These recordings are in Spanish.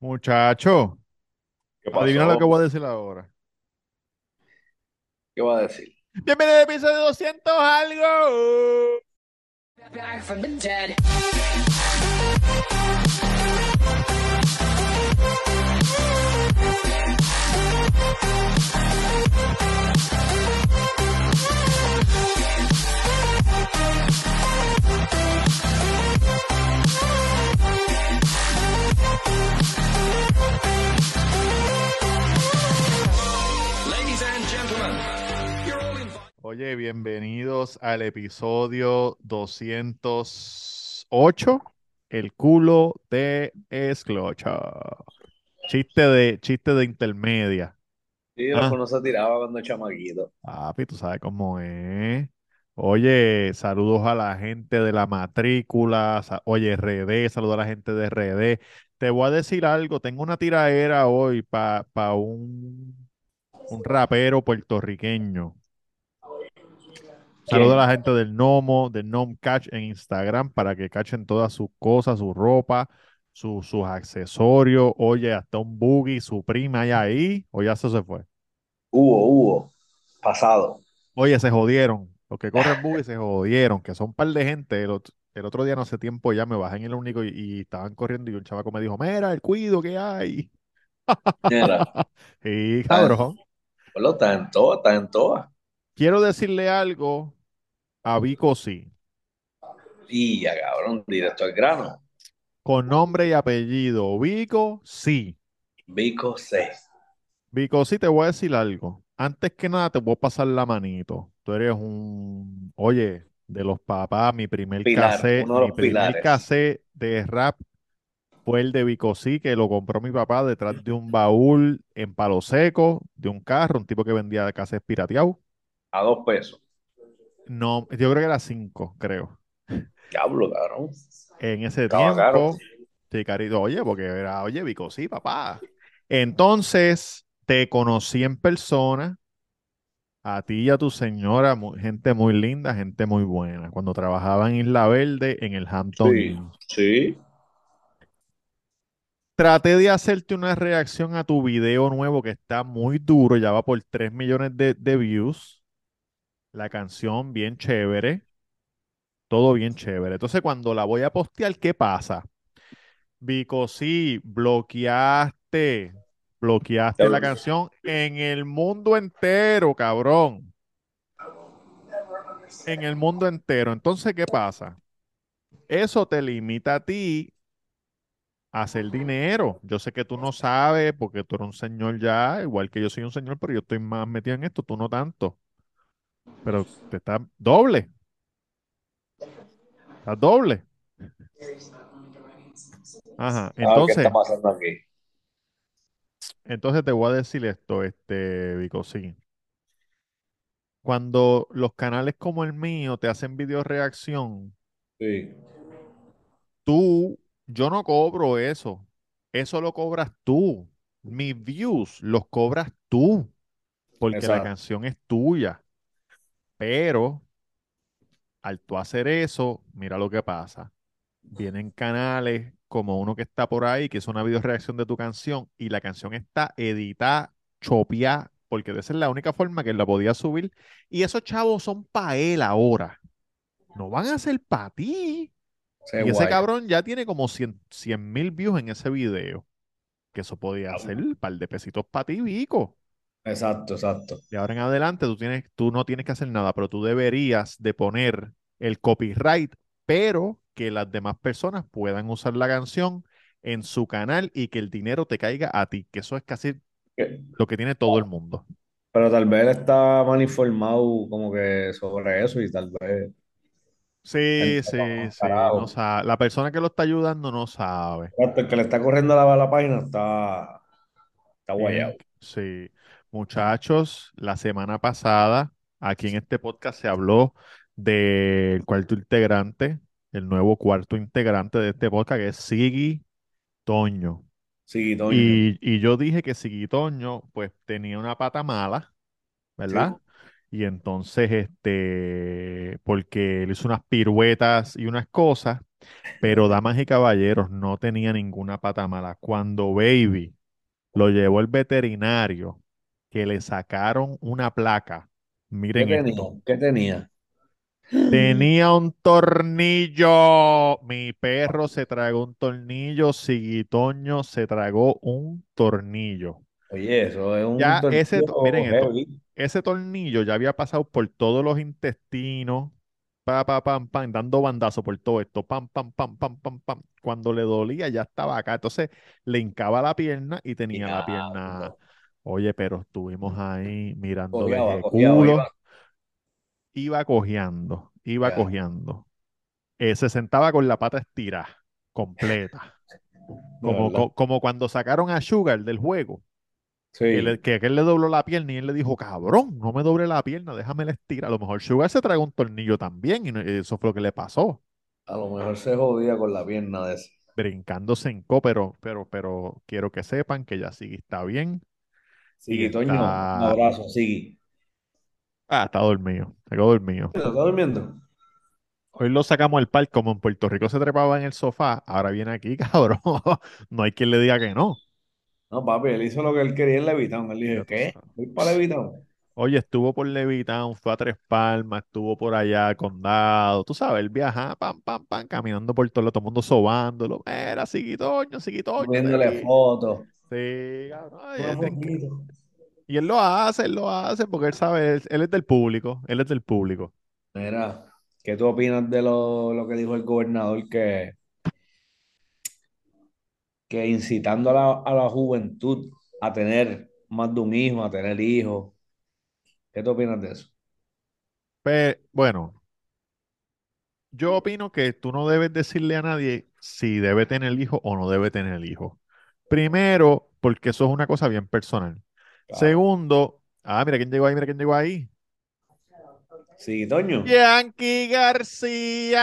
Muchacho, ¿Qué adivina lo que voy a decir ahora. ¿Qué va a decir? Bienvenido al episodio 200 algo. Back from the dead. Ladies and gentlemen, you're all invited. Oye, bienvenidos al episodio 208, El culo de esclocha. Chiste de, chiste de intermedia. Sí, Ah, no se tiraba cuando chamaquito. papi, tú sabes cómo es. Oye, saludos a la gente de la matrícula. Oye, RD, saludos a la gente de RD. Te voy a decir algo, tengo una tiraera hoy para un, un rapero puertorriqueño. Saludos a la gente del Nomo, del Nom Catch en Instagram para que cachen todas sus cosas, su ropa, su- sus accesorios. Oye, hasta un buggy, su prima hay ahí. O ya eso se fue. Hugo, Hugo, pasado. Oye, se jodieron. Los que corren buggy se jodieron, que son un par de gente. El, ot- el otro día, no hace tiempo, ya me bajé en el único y, y estaban corriendo y un chavaco me dijo, mira, el cuido que hay. Mira, Y en, cabrón. bueno, está en todas, está en todas. Quiero decirle algo a Vico sí, Y ya, cabrón, directo al grano. con nombre y apellido. Vico sí. Vico C. Vico, sí te voy a decir algo. Antes que nada, te voy a pasar la manito. Tú eres un, oye, de los papás, mi primer Pilar, cassette, mi primer cassette de rap fue el de Vico sí, que lo compró mi papá detrás de un baúl en Palo Seco, de un carro, un tipo que vendía cassettes pirateados. A dos pesos. No, yo creo que era cinco, creo. Diablo, cabrón. En ese Estaba tiempo, sí, carito, oye, porque era, oye, Vico sí, papá. Entonces, te conocí en persona. A ti y a tu señora, gente muy linda, gente muy buena, cuando trabajaba en Isla Verde, en el Hampton Sí, sí. Traté de hacerte una reacción a tu video nuevo que está muy duro, ya va por 3 millones de, de views. La canción bien chévere, todo bien chévere. Entonces, cuando la voy a postear, ¿qué pasa? Vico, sí, bloqueaste, bloqueaste la canción en el mundo entero, cabrón. En el mundo entero. Entonces, ¿qué pasa? Eso te limita a ti a hacer dinero. Yo sé que tú no sabes porque tú eres un señor ya, igual que yo soy un señor, pero yo estoy más metido en esto, tú no tanto. Pero te estás doble, estás doble. Ajá. Ah, ¿qué está Entonces, pasando aquí? Entonces te voy a decir esto, este, Vico, sí. Cuando los canales como el mío te hacen video reacción, Sí. tú, yo no cobro eso. Eso lo cobras tú. Mis views los cobras tú, porque la canción es tuya. Pero al tú hacer eso, mira lo que pasa. Vienen canales como uno que está por ahí, que es una video reacción de tu canción, y la canción está editada, chopeada, porque esa es la única forma que la podía subir. Y esos chavos son para él ahora. No van a ser para ti. Y ese cabrón ya tiene como 100 mil views en ese video. Que eso podía ser Diablo. un par de pesitos para ti, Vico. Exacto, exacto. De ahora en adelante tú tienes, tú no tienes que hacer nada, pero tú deberías de poner el copyright, pero que las demás personas puedan usar la canción en su canal y que el dinero te caiga a ti, que eso es casi lo que tiene todo el mundo. Pero tal vez él está mal informado como que sobre eso y tal vez Sí, sí, sí, no sabe. La persona que lo está ayudando no sabe. Exacto, El que le está corriendo la, la página está, está guayado. Tienen, sí. Muchachos, la semana pasada, aquí en este podcast se habló del cuarto integrante, el nuevo cuarto integrante de este podcast, que es Siggy Toño. Sí, Toño. Y, y yo dije que Siggy Toño, pues, tenía una pata mala, ¿verdad? Y entonces, este, porque él hizo unas piruetas y unas cosas, Pero damas y caballeros, no tenía ninguna pata mala. Cuando Baby lo llevó el veterinario, que le sacaron una placa, ¿Qué miren tenía? esto. ¿Qué tenía? Tenía un tornillo. Mi perro se tragó un tornillo. Siguitoño se tragó un tornillo. Oye, eso es un Ya ese, to- miren tornillo esto, ese tornillo ya había pasado por todos los intestinos, pa, pa, pam, pam, dando bandazo por todo esto, pam, pam, pam, pam, pam, pam. Cuando le dolía ya estaba acá. Entonces le hincaba la pierna y tenía la pierna. Oye, pero estuvimos ahí ese cojeaba, culo. iba. Iba cojeando, iba Ya. cojeando. Eh, se sentaba con la pata estirada, completa. Como, co- como cuando sacaron a Sugar del juego, que, Sí. le- que aquel le dobló la pierna y él le dijo, cabrón, no me doble la pierna, déjame la estira. A lo mejor Sugar se tragó un tornillo también y no- eso fue lo que le pasó. A lo mejor se jodía con la pierna de ese. Brincándose en co, pero, pero, pero quiero que sepan que ya Siggy está bien Sigui, Toño, un abrazo, Sigui. Ah, está dormido, se quedó dormido. ¿Está durmiendo? Hoy lo sacamos al parque, como en Puerto Rico se trepaba en el sofá, ahora viene aquí, cabrón. No hay quien le diga que no. No, papi, él hizo lo que él quería en Levitown. Él dijo, ¿qué? Voy para Levitown. Oye, estuvo por Levitown, fue a Tres Palmas, estuvo por allá, Condado, tú sabes, él viaja, pam, pam, pam, caminando por todo, todo el mundo sobándolo. Era Siguitoño, Siguitoño, Viéndole vi. fotos. Sí, cabrón, ay, Y él lo hace, él lo hace porque él sabe, él, él es del público, él es del público. Mira, ¿qué tú opinas de lo, lo que dijo el gobernador que, que incitando a la, a la juventud a tener más de un hijo, a tener hijos? ¿Qué tú opinas de eso? Pero, bueno, yo opino que tú no debes decirle a nadie si debe tener hijo o no debe tener hijo. Primero, porque eso es una cosa bien personal. Claro. Segundo, ah, mira quién llegó ahí, mira quién llegó ahí. Sí, Toño. Yankee García.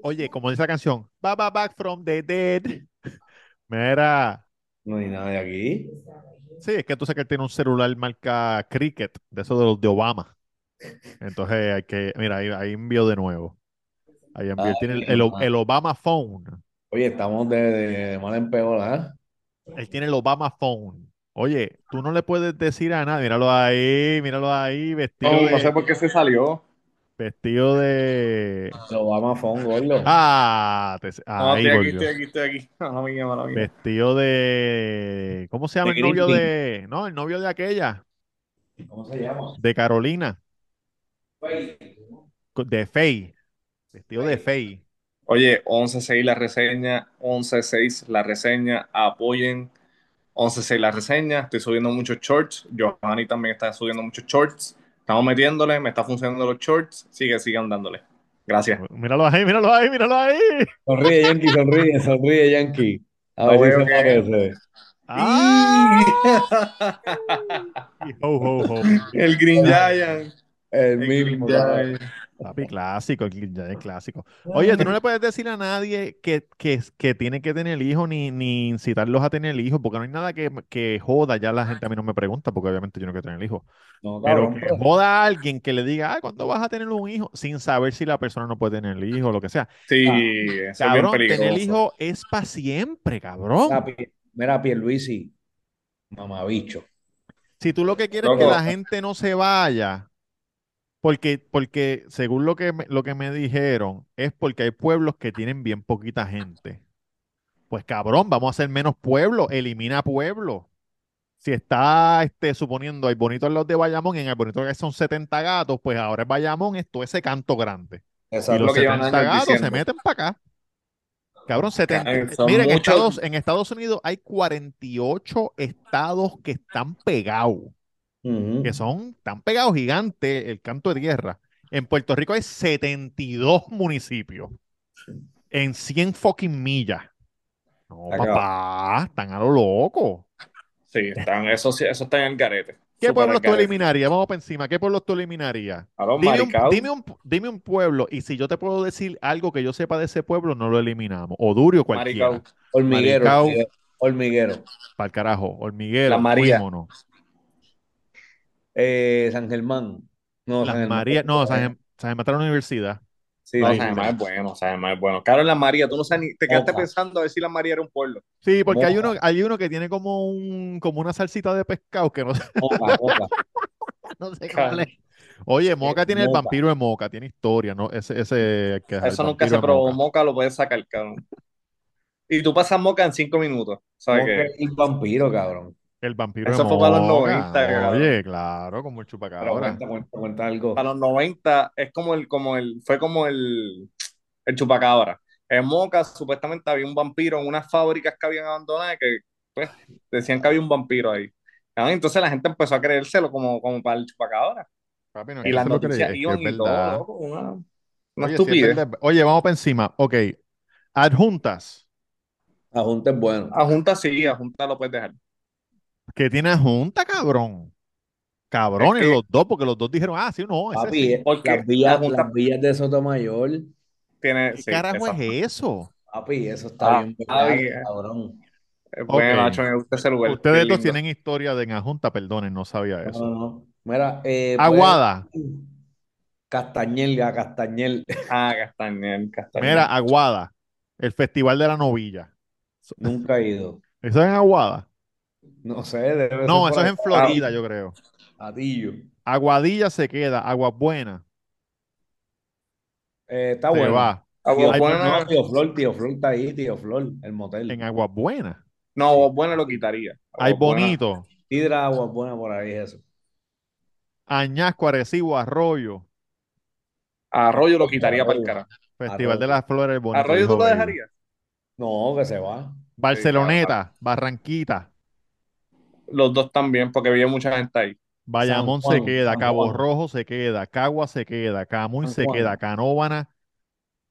Oye, como dice la canción, Baba Back from the Dead. Mira, No hay nadie aquí. sí, es que tú sabes que él tiene un celular marca Cricket, de esos de los de Obama. Entonces hay que, mira, ahí, ahí envió de nuevo. Ahí envió, él tiene el, el Obama Phone. Oye, estamos de, de mal en peor, ¿ah? Él tiene el Obama Phone. Oye, tú no le puedes decir a nadie, míralo ahí, míralo ahí, vestido No, no sé de, por qué se salió. vestido de, Lo vamos a fon, gordo. ah, te- No, ahí estoy aquí, volvió. estoy aquí, estoy aquí. Mala mía, mala mía. Vestido de, ¿cómo se llama De el novio Green de, no, el novio de aquella, ¿Cómo se llama? de Carolina, co- de Faye, vestido de Faye. Oye, 11-6 la reseña, 11-6 la reseña, apoyen 11-6 la reseña, estoy subiendo muchos shorts, Johanny también está subiendo muchos shorts, estamos metiéndole, me está funcionando los shorts, sigue, sigan dándole. Gracias. Míralo ahí, míralo ahí, míralo ahí. Sonríe, Yankee, sonríe, sonríe, Yankee. A No ver si se que-. ¡Ah! Ho, ho, ho. El Green Giant. El El mismo. Papi, clásico, el ya es clásico. Oye, tú no le puedes decir a nadie que, que, que tiene que tener hijos ni, ni incitarlos a tener hijos, porque no hay nada que, que joda. Ya la gente a mí no me pregunta, porque obviamente yo no quiero tener hijos. No, Pero que joda a alguien que le diga, ah, ¿cuándo vas a tener un hijo? Sin saber si la persona no puede tener el hijo o lo que sea. Sí, Ah, eso es bien Cabrón, peligroso. tener hijo es para siempre, cabrón. Mira, Pi- Mira, Pierluisi, mamabicho. Si tú lo que quieres es que la gente no se vaya, porque, porque según lo que me, lo que me dijeron, es porque hay pueblos que tienen bien poquita gente. Pues cabrón, vamos a hacer menos pueblos, elimina pueblos. Si está este, suponiendo hay bonitos los de Bayamón, y en el bonito que son 70 gatos, pues ahora es Bayamón, es todo ese canto grande. Y Exacto. lo los que llevan 70 años gatos se meten para acá. Cabrón, 70. Eh, Mira, en muchos- Estados, en Estados Unidos hay 48 estados que están pegados Que son tan pegados gigantes el canto de tierra. En Puerto Rico hay 72 municipios en 100 fucking millas. No, Acá. papá, están a lo loco. Sí, están, eso, eso está en el garete. ¿Qué pueblos tú eliminarías? Vamos para encima. ¿Qué pueblos tú eliminarías? A los Dime un, dime, un, dime un pueblo y si yo te puedo decir algo que yo sepa de ese pueblo, no lo eliminamos. O Durio cualquiera. Maricao. Hormiguero. Maricao. hormiguero, Hormiguero. Para el carajo. Hormiguero. La María. fuímonos. Eh, San Germán. No, Las San Germán. No, San, Gem- San Germán está en la universidad. Sí, No, sí, San sí. Germán es bueno, San Germán es bueno. Claro, en la María, tú no sabes ni, te quedaste pensando a ver si la María era un pueblo. Sí, porque hay uno, hay uno que tiene como un, como una salsita de pescado que no, sé- no sé cuál es. Oye, Moca tiene el vampiro de Moca, tiene historia, ¿no? Ese, ese que es el Eso nunca se probó. Moca. Moca lo puedes sacar, cabrón. Y tú pasas Moca en cinco minutos. ¿Sabes Moca qué? y vampiro, cabrón. El vampiro Eso de fue para los Moca. 90, cabrón. Oye, claro, como el chupacabra. cuenta, cuenta, cuenta algo. Para los 90 es como el, como el, fue como el, el chupacabra. En Moca supuestamente había un vampiro en unas fábricas que habían abandonado que pues, decían que había un vampiro ahí. Ah, Entonces la gente empezó a creérselo como, como para el chupacabra. Papi, no es Y las noticias es que iban es y todo, una, una Oye, es estupidez. verdad. Oye, vamos para encima. Ok. Adjuntas. La junta es bueno. A Junta sí, a Junta lo puedes dejar. ¿Qué tiene Junta, cabrón? Cabrones Es que- los dos, porque los dos dijeron, ah, sí, no, ese Papi, sí. eh, Porque las villas, la Junta- las villas de Sotomayor, Tiene, ¿Qué sí, carajo exacto. es eso? papi, eso está Ah, bien ah, cabrón. Es bueno. Nacho, me gusta ese lugar. Ustedes dos tienen historia de en Junta, perdonen, no sabía No, eso. no, no. Mira, eh, Aguada. pues, Castañel, ya Castañel. Ah, Castañel, Castañel. Mira, Aguada, el Festival de la Novilla. Nunca he ido. ¿Eso es en Aguada? No sé, debe No, ser eso es en. Florida, yo creo. Atillo. Aguadilla se queda, Aguas Buenas Eh, está se bueno. va. Agua Buena, No, Tío Flor, Tío Flor está ahí, Tío Flor, el motel. En Aguas Buenas. no, Agua Buena lo quitaría. Hay Agua Buena- Bonito, Sidra, agua buena por ahí, eso. Añasco, Arecibo, Arroyo. Arroyo lo quitaría para el carajo. Festival Arroyo. de las Flores, bonito. Arroyo tú lo dejarías. No, que se va. Barceloneta, Barranquita, Los dos también, porque había mucha gente ahí. Bayamón se queda, San Cabo Juan. Rojo se queda, Cagua se queda, Camuy San se Juan. queda, Canóvana,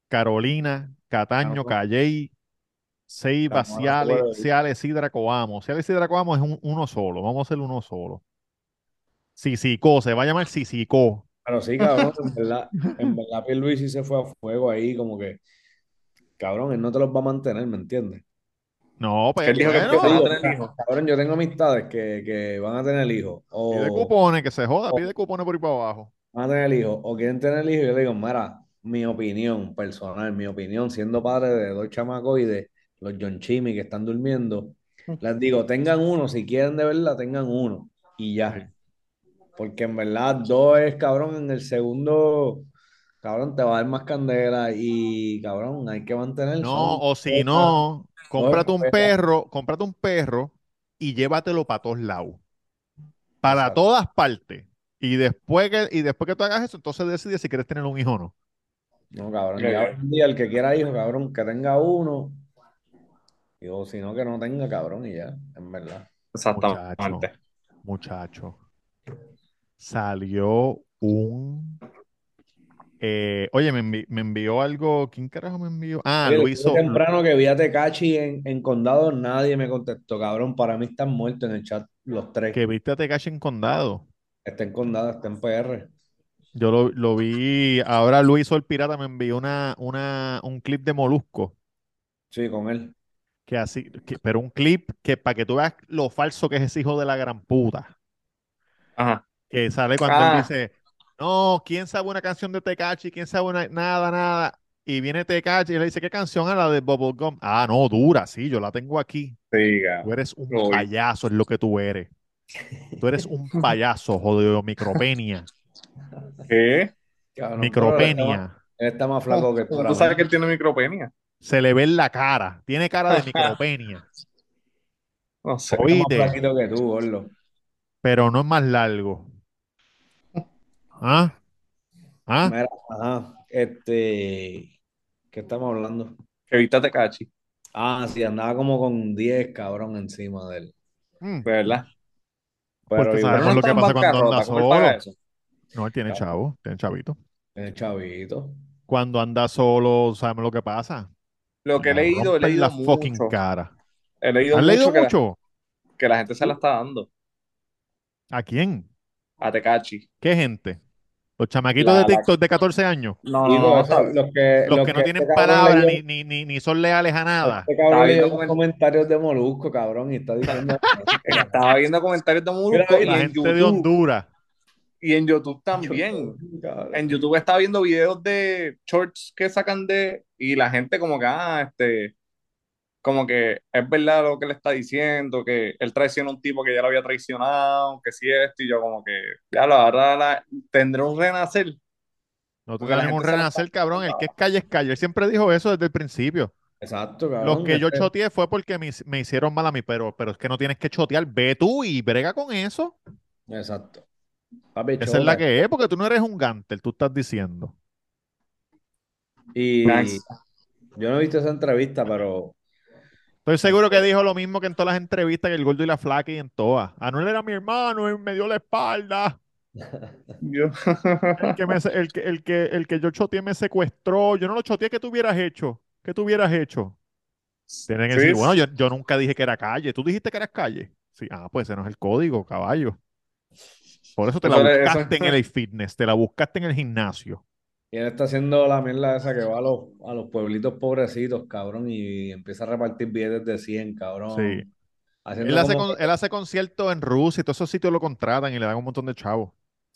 Carolina, Cataño. Calley, Juan, Ciales. Ciales, Sidra, Coamo. Ciales, Sidra, Coamo es un- uno solo. Vamos a hacer uno solo. Sisico, se va a llamar Sisico. Pero sí, cabrón, en verdad, en verdad Pierluisi se fue a fuego ahí, como que, cabrón, él no te los va a mantener, ¿me entiendes? No, pues Él dijo que bueno, tener hijos. cabrón, yo tengo amistades que, que van a tener hijos, pide cupones, que se joda, o- pide cupones por ahí para abajo. van a tener hijos, o quieren tener hijos, y yo le digo, mira, mi opinión personal, mi opinión, siendo padre de dos chamacos y de los John Chimmy que están durmiendo, les digo, tengan uno, si quieren de verdad, tengan uno, y ya. Porque en verdad, dos es, cabrón, en el segundo, cabrón, te va a dar más candela y, cabrón, hay que mantener. No, son- o si no, cómprate un escopeta. perro, cómprate un perro y llévatelo para todos lados. Para Exacto. todas partes. Y después que, y después que tú hagas eso, entonces decides si quieres tener un hijo o no. No, cabrón, ya hoy en día el que quiera hijo, cabrón, que tenga uno. Y o si no, que no tenga, cabrón, y ya, en verdad. Exactamente. Muchacho. Salió un. Eh, oye, me, envi- me envió algo. ¿Quién carajo me envió? Ah, Oye, Luis. después temprano que vi a Tecachi en, en Condado, nadie me contestó, cabrón. Para mí están muertos en el chat los tres. Que viste a Tekashi en Condado. Está en Condado, está en PR. Yo lo, lo vi. Ahora Luis el Pirata me envió una, una, un clip de Molusco. Sí, con él. Que así, que- pero un clip que para que tú veas lo falso que es ese hijo de la gran puta. Ajá. Que sale cuando Ah. él dice, no, ¿quién sabe una canción de Tecachi? ¿Quién sabe una, nada, nada? Y viene Tecachi y le dice, ¿qué canción es la de Bubblegum? Ah, no, dura, sí, yo la tengo aquí. Sí, Tú eres un payaso, es lo que tú eres. Tú eres un payaso, jodido, micropenia. ¿Qué? Cabrón, pero él está más- Micropenia. Él está más flaco que tú. Tú sabes que él tiene micropenia. Se le ve en la cara. Tiene cara de micropenia. No sé. Más flaquito que tú, gordo. pero no es más largo. ¿Ah? ¿Ah? Mira, ajá, este, ¿qué estamos hablando? Que viste a Tecachi, Ah, sí, andaba como con 10 cabrón encima de él. Mm. de verdad. Pero Porque igual sabemos lo que pasa cuando anda bancarrota, ¿cómo él paga solo. No, él tiene Claro. chavo, tiene chavito. el chavito. Cuando anda solo, sabemos lo que pasa. Lo que he Le leído, he leído la fucking mucho. cara. He leído ¿Has leído mucho que la, mucho? que la gente se la está dando ¿A quién? a Tecachi. ¿Qué gente? Los chamaquitos La- de la- TikTok de 14 años. No, los que, Los los que no tienen este palabra ni, ni, ni, ni son leales a nada. Este cabrón leyó viendo comentarios de Molusco, cabrón, y está diciendo. Estaba viendo comentarios de Molusco y La en gente de YouTube, Honduras. Y en YouTube también. En YouTube estaba viendo videos de shorts que sacan de. Y la gente, como que, ah, este. Como que es verdad lo que le está diciendo, que él traiciona a un tipo que ya lo había traicionado, que sí esto, y yo, como que, ya lo ahora la- tendré un renacer. La tenemos un renacer, está- cabrón. El que es calle es calle. Él siempre dijo eso desde el principio. Exacto, cabrón. Los que yo choteé fue porque me, me hicieron mal a mí, pero, pero es que no tienes que chotear. Ve tú y brega con eso. Exacto. Papi, Esa es la que es, porque tú no eres un gantel, tú estás diciendo. Y Nice. yo no he visto esa entrevista, pero Estoy seguro que dijo lo mismo que en todas las entrevistas, que el gordo y la flaca y en todas. Anuel era mi hermano y me dio la espalda. El que, me, el que, el que, el que yo choteé me secuestró. Yo no lo choteé, ¿qué tú hubieras hecho? ¿Qué tú hubieras hecho? Tienen que Sí, decir, bueno, yo, yo nunca dije que era calle. ¿Tú dijiste que eras calle? Sí, ah, pues ese no es el código, caballo. Por eso te la buscaste en el fitness, te la buscaste en el gimnasio. Y él está haciendo la mierda esa que va a los, a los pueblitos pobrecitos, cabrón, y empieza a repartir billetes de 100, cabrón. Sí. Haciendo Él hace, como con- él hace conciertos en Rusia y todos esos sitios lo contratan y le dan un montón de chavos.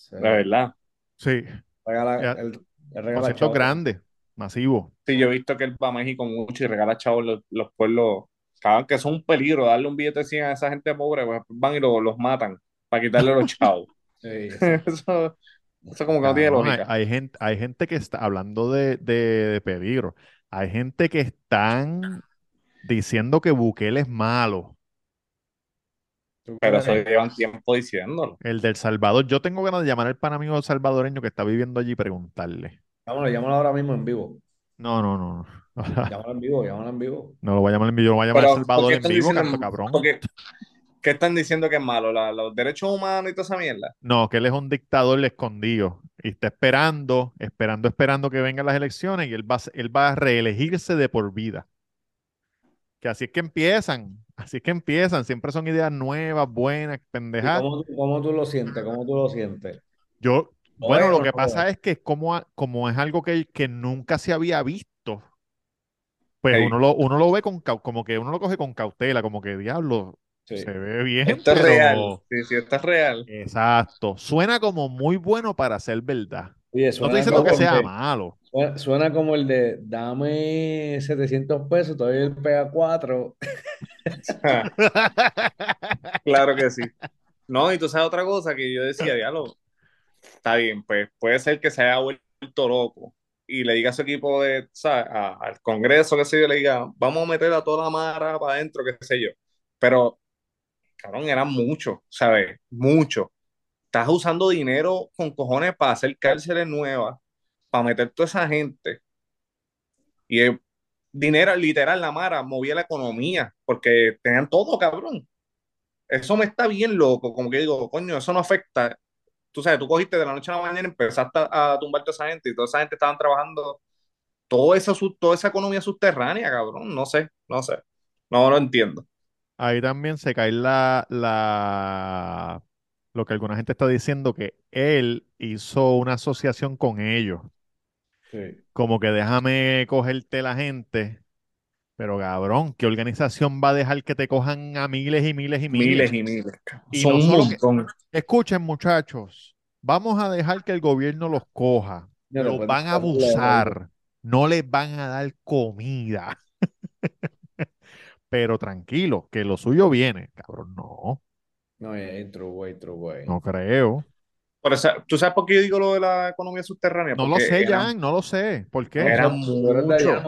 que- La verdad. Sí, regala, Ya. él, él regala conciertos chavos. grandes, masivos. Sí, yo he visto que él va a México mucho y regala chavos los, los pueblos, cabrón, que son un peligro, darle un billete de 100 a esa gente pobre, pues van y lo- los matan para quitarle los chavos. Sí, Eso, eso como que no tiene Cabrón, hay, gente, hay gente que está hablando de, de, de peligro. Hay gente que están diciendo que Bukele es malo. ¿Tú Pero eso llevan tiempo diciéndolo. El del Salvador. Yo tengo ganas de llamar al pan amigo salvadoreño que está viviendo allí y preguntarle. Llámalo, llámalo ahora mismo en vivo. No, no, no. no. Llámalo en vivo, llámalo en vivo. No lo voy a llamar en vivo, lo voy a llamar Pero, a Salvador ¿por qué en vivo, diciendo- canto cabrón. Qué- ¿Qué están diciendo que es malo? La- los derechos humanos y toda esa mierda. No, que él es un dictador escondido y está esperando, esperando, esperando que vengan las elecciones y él va, él va a reelegirse de por vida. Que así es que empiezan, así es que empiezan, siempre son ideas nuevas, buenas, ¿Y pendejadas. cómo, tú- cómo tú lo sientes? ¿Cómo tú lo sientes? Yo, ¿Lo bueno, lo que pasa es que como, como es algo que, que nunca se había visto, pues uno lo, uno lo ve con, como que uno lo coge con cautela, como que diablo, Sí. se ve bien, Esto es real. Sí, sí, esto es real. Exacto. Suena como muy bueno para ser verdad. Oye, No estoy diciendo que sea el de- malo. suena, suena como el de dame 700 pesos, todavía él pega 4. Claro que sí. No, y tú sabes otra cosa que yo decía, diálogo. Está bien, pues puede ser que se haya vuelto loco y le diga a su equipo de, ¿sabes? A- al Congreso, que sé yo, le diga, vamos a meter a toda la mara para adentro, qué sé yo. Pero, cabrón, eran muchos, ¿sabes? Muchos. Estás usando dinero con cojones para hacer cárceles nuevas, para meter toda esa gente. Y el dinero, literal, la mara movía la economía, porque tenían todo, cabrón. Eso me está bien loco, como que digo, coño, eso no afecta. Tú sabes, tú cogiste de la noche a la mañana y empezaste a, tumbar toda esa gente y toda esa gente estaban trabajando todo eso, toda esa economía subterránea, cabrón. No sé, no sé. No lo entiendo. Ahí también se cae la, la, lo que alguna gente está diciendo, que él hizo una asociación con ellos. Sí. Como que déjame cogerte la gente. Pero cabrón, ¿qué organización va a dejar que te cojan a miles y miles y miles? Miles y miles. cabrón. Y Son no un solo que- montón. Escuchen, muchachos, vamos a dejar que el gobierno los coja. Ya Los van a abusar. No les van a dar comida. Pero tranquilo, que lo suyo viene. Cabrón, no, No, yeah, true way, true way. no creo. Por eso, ¿tú sabes por qué yo digo lo de la economía subterránea? No lo sé, eran- Jan, no lo sé. ¿Por qué? Eran muchos.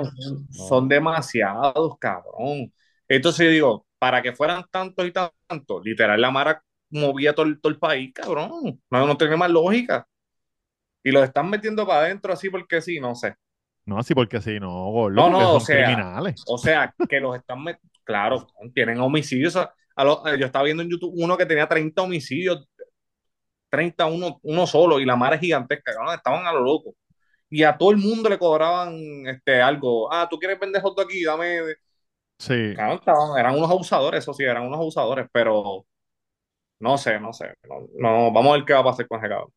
Son demasiados, cabrón. Entonces yo digo, para que fueran tantos y tantos, literal, la Mara movía todo, el- todo el país, cabrón. No, no tiene más lógica. Y los están metiendo para adentro así porque sí, no sé. No, así porque sí, no, gordo, No, no, o sea, criminales. O sea, que los están metiendo, claro, tienen homicidios. A lo- yo estaba viendo en YouTube uno que tenía 30 homicidios, 30 uno, uno solo, y la Mara es gigantesca, cabrón, estaban a lo loco. Y a todo el mundo le cobraban este, algo. Ah, ¿tú quieres vender hot aquí? Dame, Sí. Cabrón, estaban- eran unos abusadores, eso sí, eran unos abusadores, pero no sé, no sé. No, no, vamos a ver qué va a pasar con ese cabrón.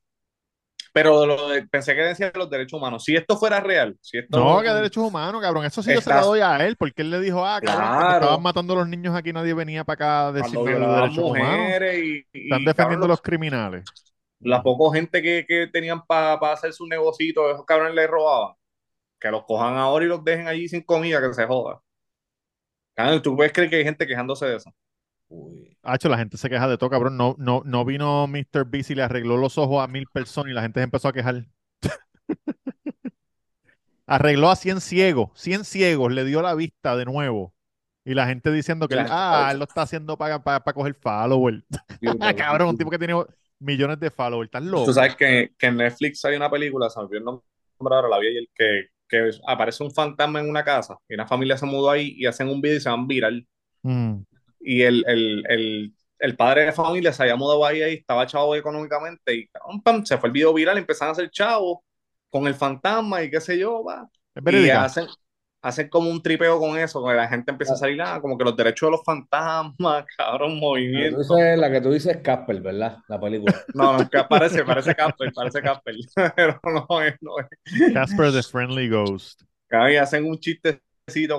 Pero lo de- pensé que decía de los derechos humanos. Si esto fuera real, si esto. No, que derechos humanos, cabrón. Eso sí yo se Estás- doy a él, porque él le dijo, ah, cabrón, Claro. estaban matando a los niños aquí, nadie venía para acá a decirme de violaban derechos humanos. y, y, Están defendiendo a los- los criminales. La poca gente que, que tenían para hacer su negocito, esos cabrones les robaban. Que los cojan ahora y los dejen allí sin comida, que se joda. Cabrón, ¿Tú puedes creer que hay gente quejándose de eso? Uy. Hacho, la gente se queja de todo, cabrón. No, no, no vino Mr. Beast y le arregló los ojos a mil personas y la gente se empezó a quejar. Arregló a 100 ciegos, 100 ciegos, le dio la vista de nuevo. Y la gente diciendo que ah, él lo está haciendo para, para, para coger follower. cabrón, un tipo que tiene millones de followers. ¿Estás loco? Tú sabes que, que en Netflix hay una película, se me olvidó el nombre ahora, la vi ayer, que, que aparece un fantasma en una casa y una familia se mudó ahí y hacen un video y se van viral. Mm. Y el, el, el, el padre de familia se había mudado ahí, ahí estaba chavo económicamente y pam, pam, se fue el video viral, empezaron a hacer chavos con el fantasma y qué sé yo, va. ¿Es Y hacen, hacen como un tripeo con eso, que la gente empieza a salir, ah, como que los derechos de los fantasmas, cabrón, La que tú movimiento. dices, la que tú dices es Casper, ¿verdad? La película. No, no, que parece, parece Casper, parece Casper, pero no es, no es. Casper the Friendly Ghost. Cada vez hacen un chistecito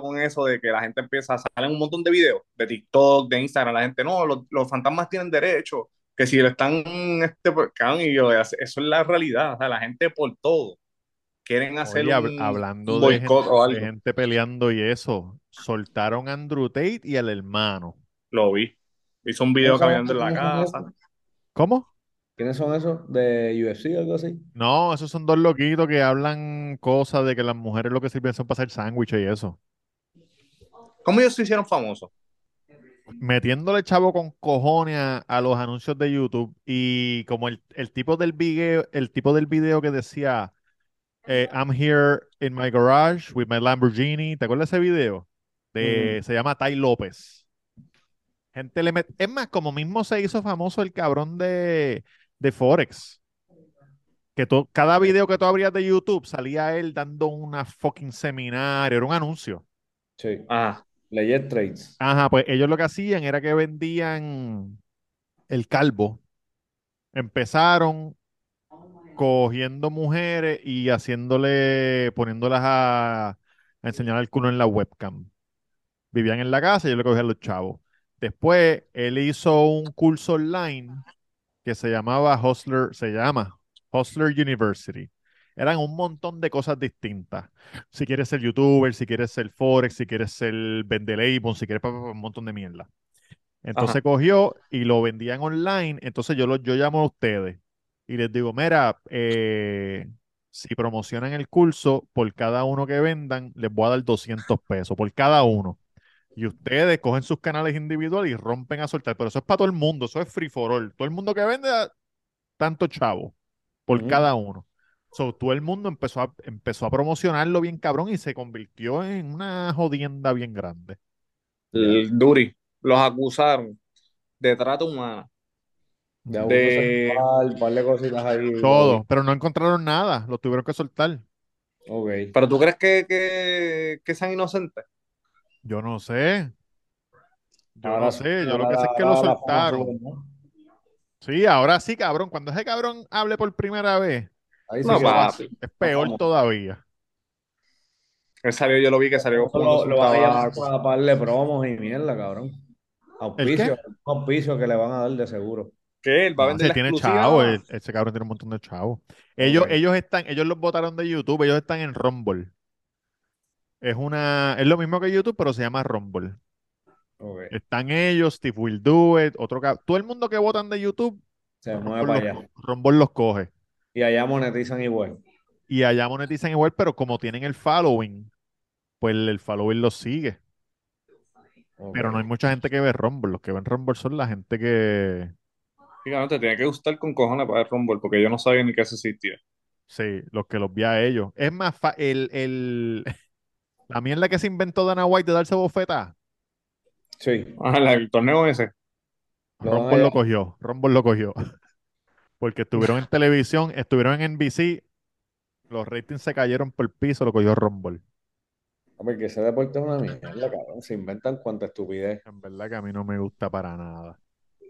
con eso de que la gente empieza a salir un montón de videos de TikTok, de Instagram, la gente, no, los, los fantasmas tienen derecho, que si lo están, este, pues, y yo, eso es la realidad, o sea, la gente por todo quieren hacer Oye, hab- un, hablando de boicot gente, o de algo. gente peleando y eso, soltaron a Andrew Tate y al hermano. Lo vi. Hizo un video ¿Quiénes son- caminando en la casa. ¿Cómo? ¿Quiénes son esos? ¿De UFC o algo así? No, esos son dos loquitos que hablan cosas de que las mujeres lo que sirven son para hacer sándwiches y eso. ¿Cómo ellos se hicieron famosos? Metiéndole chavo con cojones a, a los anuncios de YouTube y como el, el tipo del video, el tipo del video que decía eh, I'm here in my garage with my Lamborghini. ¿Te acuerdas de ese video? De, Se llama Tai López. Gente le met- Es más, como mismo se hizo famoso el cabrón de, de Forex. Que tú- cada video que tú abrías de YouTube salía él dando una fucking seminario, era un anuncio. Sí. Ah, Legend Trades. Ajá, pues ellos lo que hacían era que vendían el calvo. Empezaron cogiendo mujeres y haciéndole, poniéndolas a, a enseñar el culo en la webcam. Vivían en la casa y yo le cogía a los chavos. Después, él hizo un curso online que se llamaba Hustler, se llama Hustler University. Eran un montón de cosas distintas. Si quieres ser youtuber, si quieres ser forex, si quieres ser vendelabon, si quieres un montón de mierda. Entonces Ajá. cogió y lo vendían online. Entonces yo, lo, yo llamo a ustedes y les digo, mira, eh, si promocionan el curso, por cada uno que vendan, les voy a dar 200 pesos, por cada uno. Y ustedes cogen sus canales individuales y rompen a soltar. Pero eso es para todo el mundo, eso es free for all. Todo el mundo que vende, tanto chavo, por cada uno. So, todo el mundo empezó a, empezó a promocionarlo bien cabrón y se convirtió en una jodienda bien grande. el Duri. Los acusaron de trata humana. De abuso De- sexual, un par de cositas ahí. Todo, pero no encontraron nada, lo tuvieron que soltar. Ok. ¿Pero tú crees que, que, que sean inocentes? Yo no sé. Yo Ahora no sé, yo ahora lo que sé es que lo ahora soltaron. ¿no? Sí, ahora sí, cabrón. Cuando ese cabrón hable por primera vez, Ahí sí No, papi. es peor Vamos. todavía. Él salió, yo lo vi que salió fumando lo, lo a para darle promos y mierda, cabrón. Auspicio, auspicio que le van a dar de seguro. ¿Qué? Él va a No, vender ese la tiene chavo, ese cabrón tiene un montón de chavos. Ellos, ellos están, ellos los votaron de YouTube, ellos están en Rumble. Es una, es lo mismo que YouTube, pero se llama Rumble. Están ellos, Steve Will Do It, otro todo el mundo que votan de YouTube, Se mueve Rumble para los, allá. Rumble los coge. Y allá monetizan igual. Y allá monetizan igual, pero como tienen el following, pues el, following los sigue. Pero no hay mucha gente que ve Rumble. Los que ven Rumble son la gente que, Fíjate, te tiene que gustar con cojones para ver Rumble, porque yo no sabía ni que eso existía. sí, los que los ve a ellos. Es más, fa- el, el, la mierda que se inventó Dana White de darse bofeta, Sí. Ah, la- el torneo ese. Rumble allá. lo cogió, Rumble lo cogió. Porque estuvieron en televisión, estuvieron en NBC, los ratings se cayeron por el piso, lo cogió Rumble. Porque ese deporte es una mierda, cabrón. Se inventan cuanta estupidez. En verdad que a mí no me gusta para nada.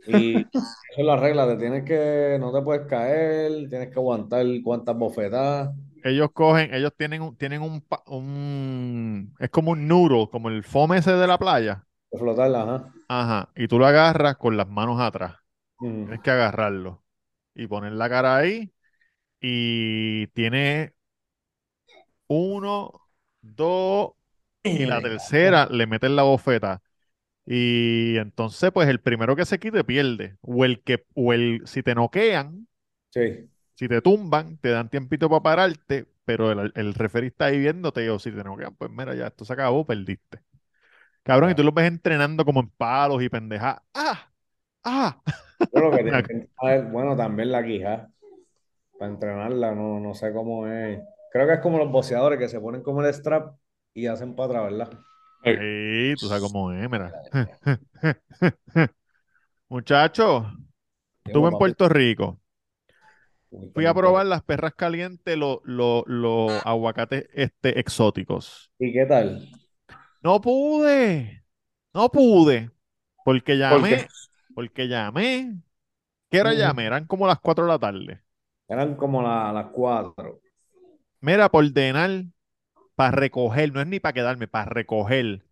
Y eso es la regla, te tienes que, no te puedes caer, tienes que aguantar cuantas bofetadas. Ellos cogen, ellos tienen un, tienen un, es como un noodle, como el fome ese de la playa. De flotarla, ajá. Ajá, y tú lo agarras con las manos atrás. Mm. Tienes que agarrarlo. y ponen la cara ahí y tiene uno, dos y la tercera le meten la bofeta. Y entonces, pues el primero que se quite pierde. O el que, o el, si te noquean, Sí. Si te tumban, te dan tiempito para pararte, pero el, el referee está ahí viéndote, o si te noquean, pues mira, ya esto se acabó, perdiste. Cabrón, y tú los ves entrenando como en palos y pendejas. ¡Ah! ¡Ah! Bueno, que que entrenar, bueno, también la quija. Para entrenarla, no, no sé cómo es. Creo que es como los boxeadores que se ponen como el strap y hacen para atrás, ¿verdad? Sí, tú sabes cómo es, mira. Muchacho, estuve en. Puerto Rico. Fui a ¿cómo probar las perras calientes, los los- los aguacates este, exóticos. ¿Y qué tal? No pude, no pude, porque ¿Por llamé, porque llamé. ¿Qué hora Ujú. llamé? Eran como las 4 de la tarde. Eran como la- las cuatro. Mira, por ordenar, para recoger, no es ni para quedarme, para recoger.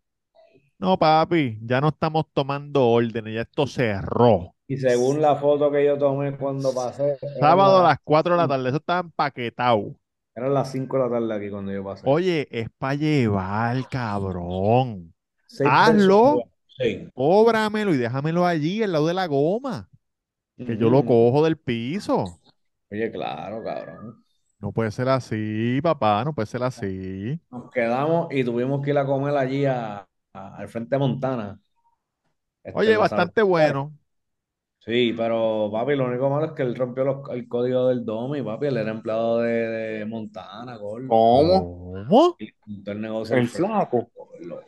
No, papi, ya no estamos tomando órdenes, ya esto cerró. Y según la foto que yo tomé cuando pasé, Sábado a las, las 4 de la tarde, eso estaba empaquetado. eran las 5 de la tarde aquí cuando yo pasé. Oye, es para llevar, cabrón. Seis hazlo. Sí. Cóbramelo y déjamelo allí, al lado de la goma, que yo lo Ujú. cojo del piso. Oye, claro, cabrón. No puede ser así, papá, no puede ser así. Nos quedamos y tuvimos que ir a comer allí a, a- al frente de Montana. Este, Oye, bastante bueno. Sí, pero papi, lo único malo es que él rompió los- el código del domo y papi, él era empleado de, de Montana, gordo. ¿Cómo? ¿Cómo? Y montó el negocio El al frente, flaco. gordo.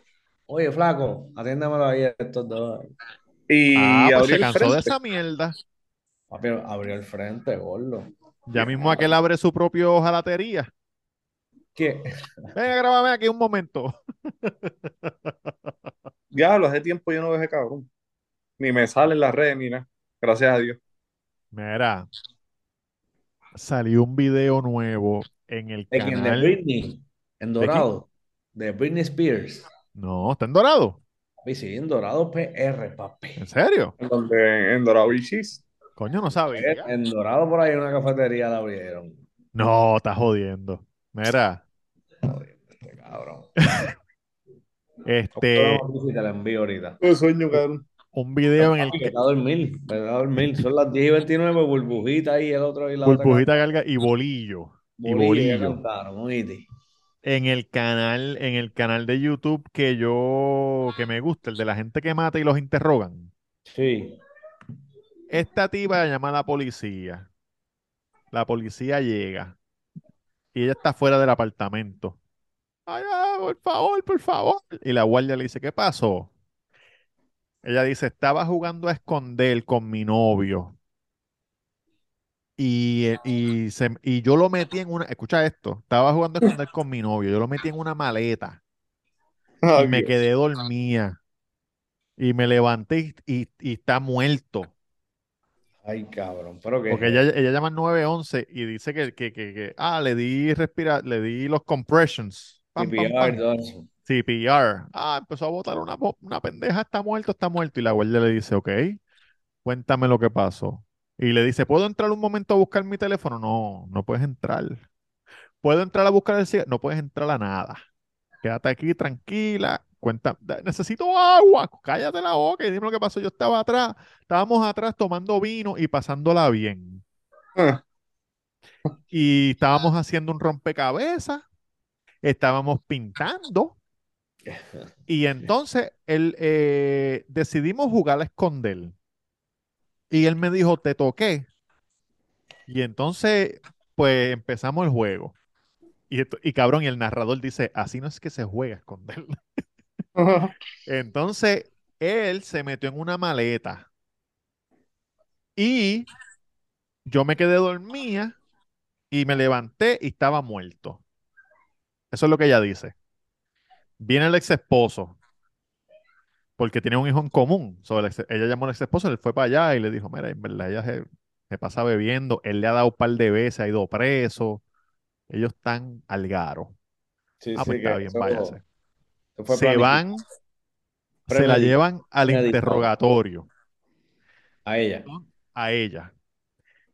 Oye, flaco, atiéndamelo ahí a estos dos. Y Ah, pues abrí se el cansó de frente. esa mierda. Papi, abrió el frente, gordo. Ya mismo aquel abre su propio jalatería. ¿Qué? Venga, grábame aquí un momento. Diablo, hace tiempo yo no veo ese cabrón. Ni me sale en las redes ni nada. Gracias a Dios. Mira, salió un video nuevo en el ¿De quién? De canal. Britney, en Dorado. De Britney Spears. No, está en dorado. Papi, sí, en Dorado PR, papi. ¿En serio? En donde en Dorado Cheese. Coño, no sabía. En Dorado por ahí una cafetería la abrieron. No, estás jodiendo. Mira, este cabrón. este, la envío ahorita. Qué sueño, cabrón. Un video en el que vete a dormir, vete a dormir. Son las 10 y 29, burbujita ahí, el otro y la otra. Burbujita Galga y Bolillo. Y Bolillo, cantaron. En el canal, en el canal de YouTube que yo, que me gusta, el de la gente que mata y los interrogan. Sí. Esta tipa llama a la policía. La policía llega y ella está fuera del apartamento. Ay, ay, por favor, por favor. Y la guardia le dice, ¿qué pasó? Ella dice, estaba jugando a esconder con mi novio. Y, eh, y, se- y yo lo metí en una, escucha esto, estaba jugando a esconder con mi novio, yo lo metí en una maleta y Ay, me Dios. quedé dormida. Y me levanté y, y- y está muerto. Ay, cabrón. Pero que. Porque ella, ella llama al 911 y dice que, que, que, que, ah, le di respira, le di los compressions. Pam, pam, CPR, pam. CPR. Ah, empezó a botar una, una pendeja, está muerto, está muerto. Y la guardia le dice, ok, cuéntame lo que pasó. Y le dice, ¿puedo entrar un momento a buscar mi teléfono? No, no puedes entrar. ¿Puedo entrar a buscar el cigarro? No puedes entrar a nada. Quédate aquí tranquila. Cuenta, necesito agua. Cállate la boca y dime lo que pasó. Yo estaba atrás, estábamos atrás tomando vino y pasándola bien. Ah, Y estábamos haciendo un rompecabezas, estábamos pintando. Y entonces él, eh, decidimos jugar a esconder. Y él me dijo, te toqué. Y entonces, pues empezamos el juego. Y, esto- y cabrón, y el narrador dice, así no es que se juega a esconder. Entonces, él se metió en una maleta. Y yo me quedé dormida y me levanté y estaba muerto. Eso es lo que ella dice. Viene el ex esposo, porque tiene un hijo en común. So, el ex- ella llamó al ex esposo, él fue para allá y le dijo, mira, en verdad ella se, se pasa bebiendo, él le ha dado un par de veces, ha ido preso, ellos están al garo. Sí, Ah, pues sí, está que bien, eso- váyase. eso Se van, se la llevan al interrogatorio A ella. a ella.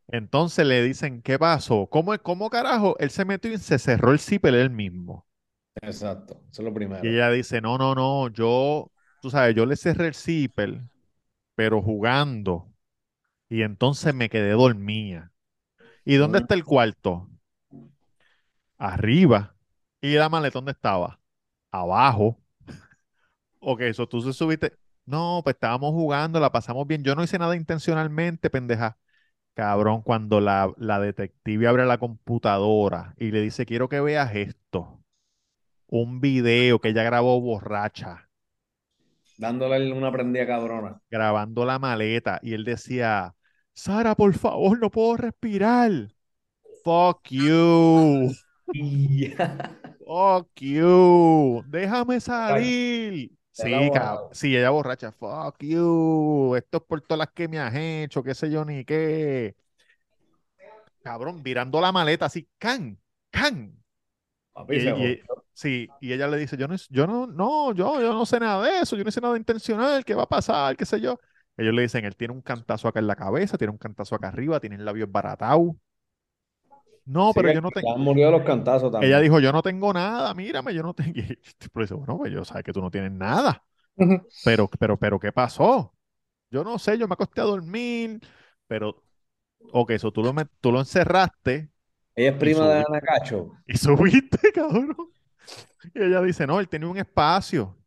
Entonces le dicen, ¿qué pasó? ¿Cómo, cómo carajo? Él se metió y se cerró el zipper él mismo. Exacto, eso es lo Y primero. ella dice, no, no, no, yo, tú sabes, yo le cerré el zipper, pero jugando. Y entonces me quedé dormida. ¿Y dónde está el cuarto? Arriba. ¿Y la maleta dónde estaba? Abajo. Ok, eso tú se subiste. No, pues estábamos jugando, la pasamos bien. Yo no hice nada intencionalmente, pendeja. Cabrón, cuando la, la detective abre la computadora y le dice, quiero que veas esto. Un video que ella grabó borracha, Dándole una prendida cabrona. grabando la maleta. Y él decía, Sara, por favor, no puedo respirar. Fuck you. Fuck you. Déjame salir. Sí, cab- enamorado. sí, ella borracha. Fuck you. Esto es por todas las que me has hecho, qué sé yo ni qué. Cabrón, virando la maleta así, can, can. Papi, Y, se y- jodió. Sí, y ella le dice, yo no, yo no, no, yo, yo no sé nada de eso, yo no hice nada intencional, ¿qué va a pasar? ¿Qué sé yo? Ellos le dicen, él tiene un cantazo acá en la cabeza, tiene un cantazo acá arriba, tiene el labio embaratado. No, Sí, pero yo no tengo. han murido los cantazos Ella también. dijo, yo no tengo nada, mírame, yo no tengo. Y el tipo le dice, bueno, pues yo sé que tú no tienes nada, pero, pero, pero, ¿qué pasó? Yo no sé, yo me acosté a dormir, pero, ok, eso tú lo, tú lo encerraste Ella es prima de Ana Cacho. y subiste, cabrón. Y ella dice, no, él tenía un espacio,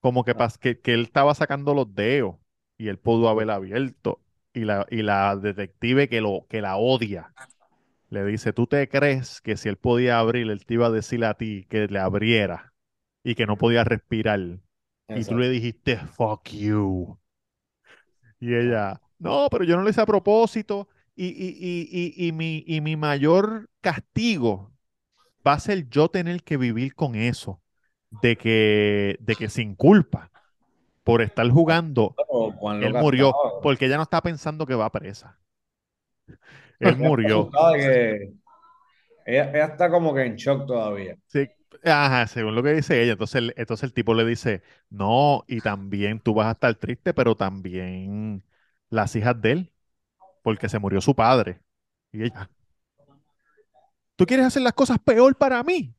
como que, pas- que, que él estaba sacando los dedos y él pudo haber abierto. Y la, y la detective que, lo, que la odia le dice, ¿tú te crees que si él podía abrir, él te iba a decir a ti que le abriera y que no podía respirar? Y tú le dijiste, fuck you. Y ella, no, pero yo no lo hice a propósito. Y, y, y, y mi, y mi mayor castigo va a ser yo tener que vivir con eso, de que, de que sin culpa, por estar jugando, él murió, estaba. porque ella no está pensando que va presa. Él murió. que ella está como que en shock todavía. Sí, ajá, según lo que dice ella. Entonces, el- entonces el tipo le dice, no, y también tú vas a estar triste, pero también las hijas de él, porque se murió su padre. Y ella, ¿tú quieres hacer las cosas peor para mí?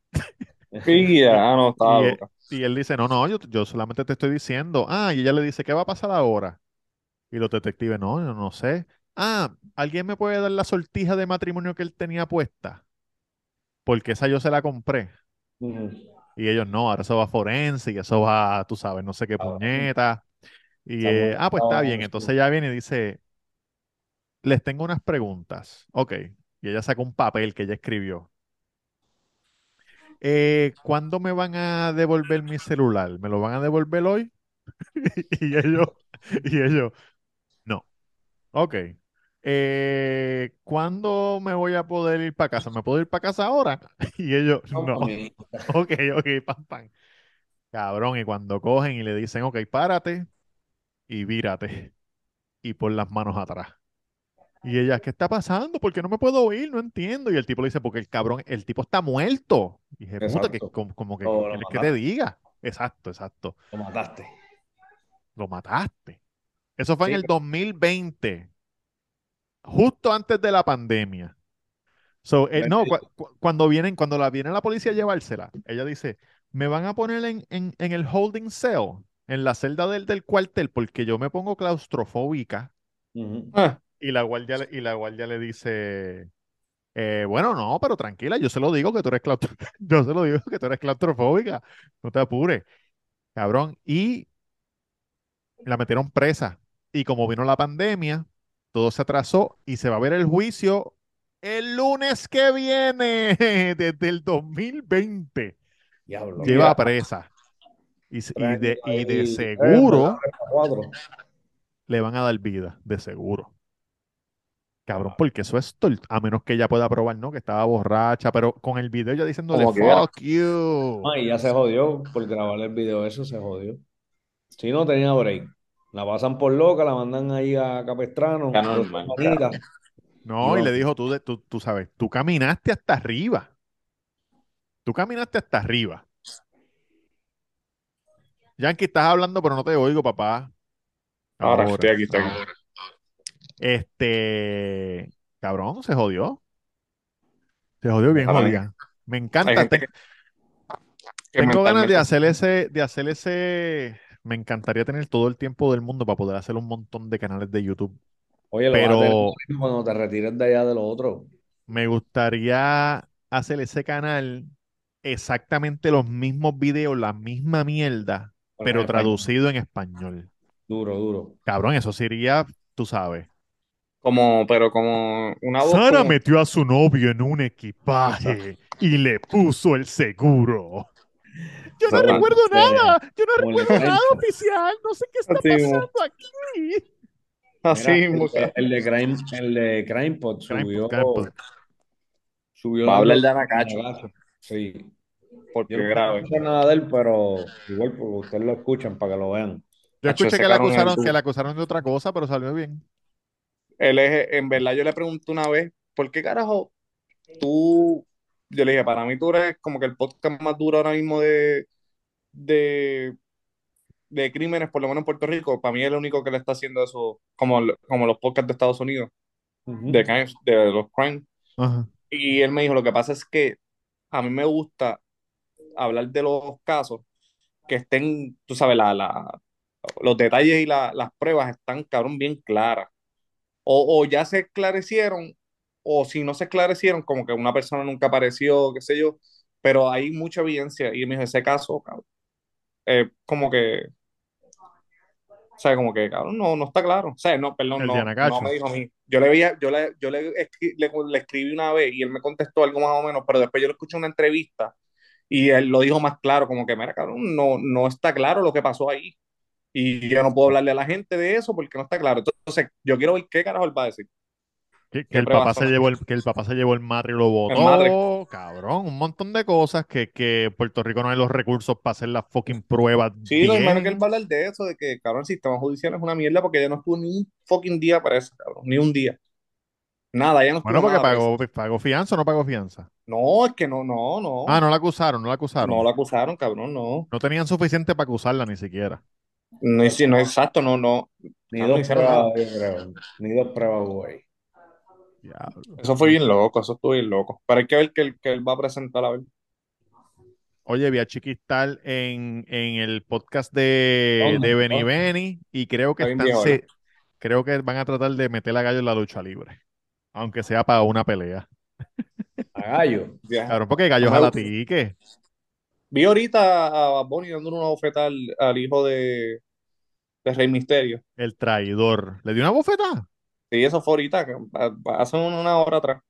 Ya, ah, no, estaba Y, él- loca. y él dice, no, no, yo, yo solamente te estoy diciendo. Ah, y ella le dice, ¿qué va a pasar ahora? Y los detectives, no, yo no sé. Ah, ¿alguien me puede dar la sortija de matrimonio que él tenía puesta? Porque esa yo se la compré. Y ellos, no, ahora eso va a forense y eso va, tú sabes, no sé qué Cabrón. puñeta. Y, eh, ah, pues está bien. en Entonces ella viene y dice, les tengo unas preguntas. Ok. Y ella saca un papel que ella escribió. Eh, ¿cuándo me van a devolver mi celular? ¿Me lo van a devolver hoy? Y ellos, y ellos, no. Ok. Eh, ¿cuándo me voy a poder ir para casa? ¿Me puedo ir para casa ahora? Y ellos, no. Ok, ok, pam, pam. Cabrón, y cuando cogen y le dicen, ok, párate y vírate y pon las manos atrás. Y ella, ¿qué está pasando? ¿Por qué no me puedo ir? No entiendo. Y el tipo le dice, porque el cabrón, el tipo está muerto. Y dije, puta, que, como, como que, Lo- ¿qué lo quieres que te diga? Exacto, exacto. Lo mataste. Lo mataste. Eso fue en el 2020, justo antes de la pandemia. So, eh, no, cu- cu- cuando vienen, cuando la viene la policía a llevársela, ella dice, me van a poner en, en, en el holding cell, en la celda del, del cuartel, porque yo me pongo claustrofóbica. Ah, Y la guardia, le- y la guardia le dice, eh, bueno, no, pero tranquila, yo se lo digo que tú eres claustro- yo se lo digo que tú eres claustrofóbica, no te apures, cabrón. Y la metieron presa. Y como vino la pandemia, todo se atrasó y se va a ver el juicio el lunes que viene, desde el 2020. Diablo. Lleva presa. Y, de, y de seguro le van a dar vida, de seguro. Cabrón, porque eso es tor- a menos que ella pueda probar, ¿no? Que estaba borracha, pero con el video ya diciéndole fuck you. Ah, y ya se jodió por grabar el video, eso se jodió. Si no tenía break. La pasan por loca, la mandan ahí a Capestrano, normal. No, y le dijo, tú, de- tú, tú sabes, tú caminaste hasta arriba. Tú caminaste hasta arriba. Yankee, estás hablando, pero no te oigo, papá. Ahora Ahora, estoy aquí, estoy aquí. Este, cabrón, se jodió. Se jodió bien jodida. Me encanta. te- tengo ganas de hacer ese, de hacer ese. Me encantaría tener todo el tiempo del mundo para poder hacer un montón de canales de YouTube. Oye, lo Pero- vas a tener lo mismo cuando te retires de allá de lo otro. Me gustaría hacer ese canal exactamente los mismos videos, la misma mierda, Pero pero en español. traducido en español. Duro, duro. Cabrón, eso sería, tú sabes. Como, pero como una voz Sara como- metió a su novio en un equipaje y le puso el seguro. Yo no recuerdo nada, yo no recuerdo nada oficial, no sé qué está Así mismo. pasando aquí. así Mira, el, el de Crime, el de Crime subió, Pod, subió Va a las hablar de Anacacho. Sí. porque Yo no escuché nada de él, pero igual porque ustedes lo escuchan para que lo vean. Yo escuché que le acusaron, que le acusaron de otra cosa, pero salió bien. Él es, en verdad, yo le pregunté una vez, ¿por qué carajo tú? Yo le dije, para mí tú eres como que el podcast más duro ahora mismo de, de, de crímenes, por lo menos en Puerto Rico. Para mí es el único que le está haciendo eso, como, como los podcasts de Estados Unidos, de, crimes- de los crimes. Y él me dijo, lo que pasa es que a mí me gusta hablar de los casos que estén, tú sabes, la, la- los detalles y la- las pruebas están, cabrón, bien claras. O, o ya se esclarecieron, o si no se esclarecieron, como que una persona nunca apareció, qué sé yo, pero hay mucha evidencia. Y me dijo, ese caso, cabrón, eh, como que, o sea, como que, cabrón, no, no está claro. O sea, no, perdón, El no, no me dijo a mí. Yo le veía, yo le, yo le, escri- le, le escribí una vez y él me contestó algo más o menos, pero después yo le escuché una entrevista y él lo dijo más claro, como que, mira, cabrón, no, no está claro lo que pasó ahí. Y yo no puedo hablarle a la gente de eso porque no está claro. Entonces, yo quiero ver qué carajo él va a decir. Que, que ¿Qué el papá se llevó el, que el papá se llevó el madre y lo votó, cabrón, un montón de cosas que, que Puerto Rico no hay los recursos para hacer las fucking pruebas Sí, lo bien. hermano que él va a hablar de eso, de que, cabrón, el sistema judicial es una mierda porque ella no estuvo ni un fucking día para eso, cabrón, ni un día. Nada, ella no estuvo Bueno, porque nada pagó, pagó fianza o no pagó fianza. No, es que no, no, no. Ah, no la acusaron, no la acusaron. No la acusaron, cabrón, no. No tenían suficiente para acusarla ni siquiera. No es, no es exacto, no, no. Ni dos pruebas. Ni dos pruebas. Diablo. Eso fue bien loco, eso estuvo bien loco. Pero hay que ver que él, que él va a presentar a ver. Oye, vi a Chiquistal en, en el podcast de, de Benny ¿Dónde? Benny y creo que están se- creo que van a tratar de meter a Gallo en la lucha libre. Aunque sea para una pelea. A Gallo. Cabrón, porque Gallo jala tique. Vi ahorita a Bad Bunny dándole una bofeta al, al hijo de, de Rey Misterio. El traidor. ¿Le dio una bofetada? Sí, eso fue ahorita, hace una hora atrás.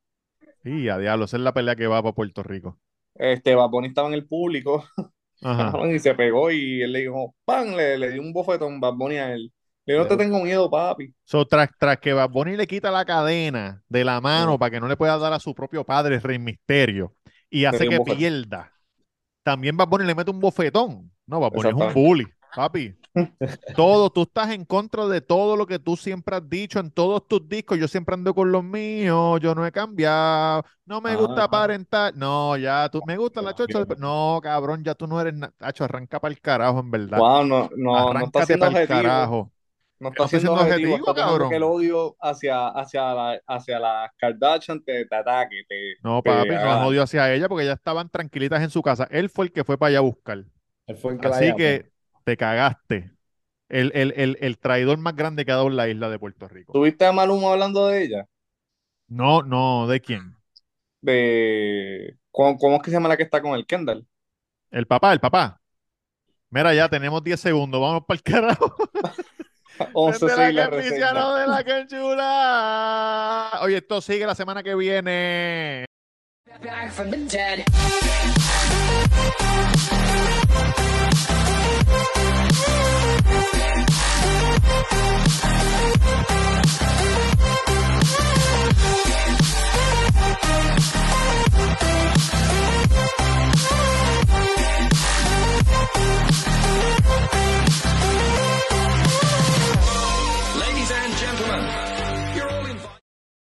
Y a diablo, esa es la pelea que va para Puerto Rico. Este, Bunny estaba en el público Ajá. y se pegó y él le dijo, ¡pam! Le, le dio un bofetón Bad Bunny a él. Le dijo, no te tengo miedo, papi. So, tras, tras que Bad Bunny le quita la cadena de la mano Sí. para que no le pueda dar a su propio padre Rey Misterio y hace que bofetón. pierda, también Bad Bunny le mete un bofetón. No, Bad Bunny es un bully, papi. Todo, tú estás en contra de todo lo que tú siempre has dicho en todos tus discos. Yo siempre ando con los míos, yo no he cambiado. No me gusta aparentar. No, ya, tú, me gusta la chocha. No, cabrón, ya tú no eres. na- Hacho, arranca para el carajo, en verdad. Wow, no, no, Arráncate para el carajo. No no está estoy siendo siendo objetivo, objetivo, está dejando cabrón. que el odio hacia, hacia, la, hacia las Kardashian te, te ataque. Te, No, te papi, no haga- es odio hacia ella porque ya estaban tranquilitas en su casa. Él fue el que fue para allá a buscar. Él fue el que Así que te cagaste. El, el, el, el traidor más grande que ha dado en la isla de Puerto Rico. ¿Tuviste a Maluma hablando de ella? No, no, ¿de quién? De... ¿Cómo, cómo es que se llama la que está con el Kendall? El papá, el papá. Mira, ya tenemos 10 segundos. Vamos para el carajo. 11 la, de la que. Oye, esto sigue la semana que viene.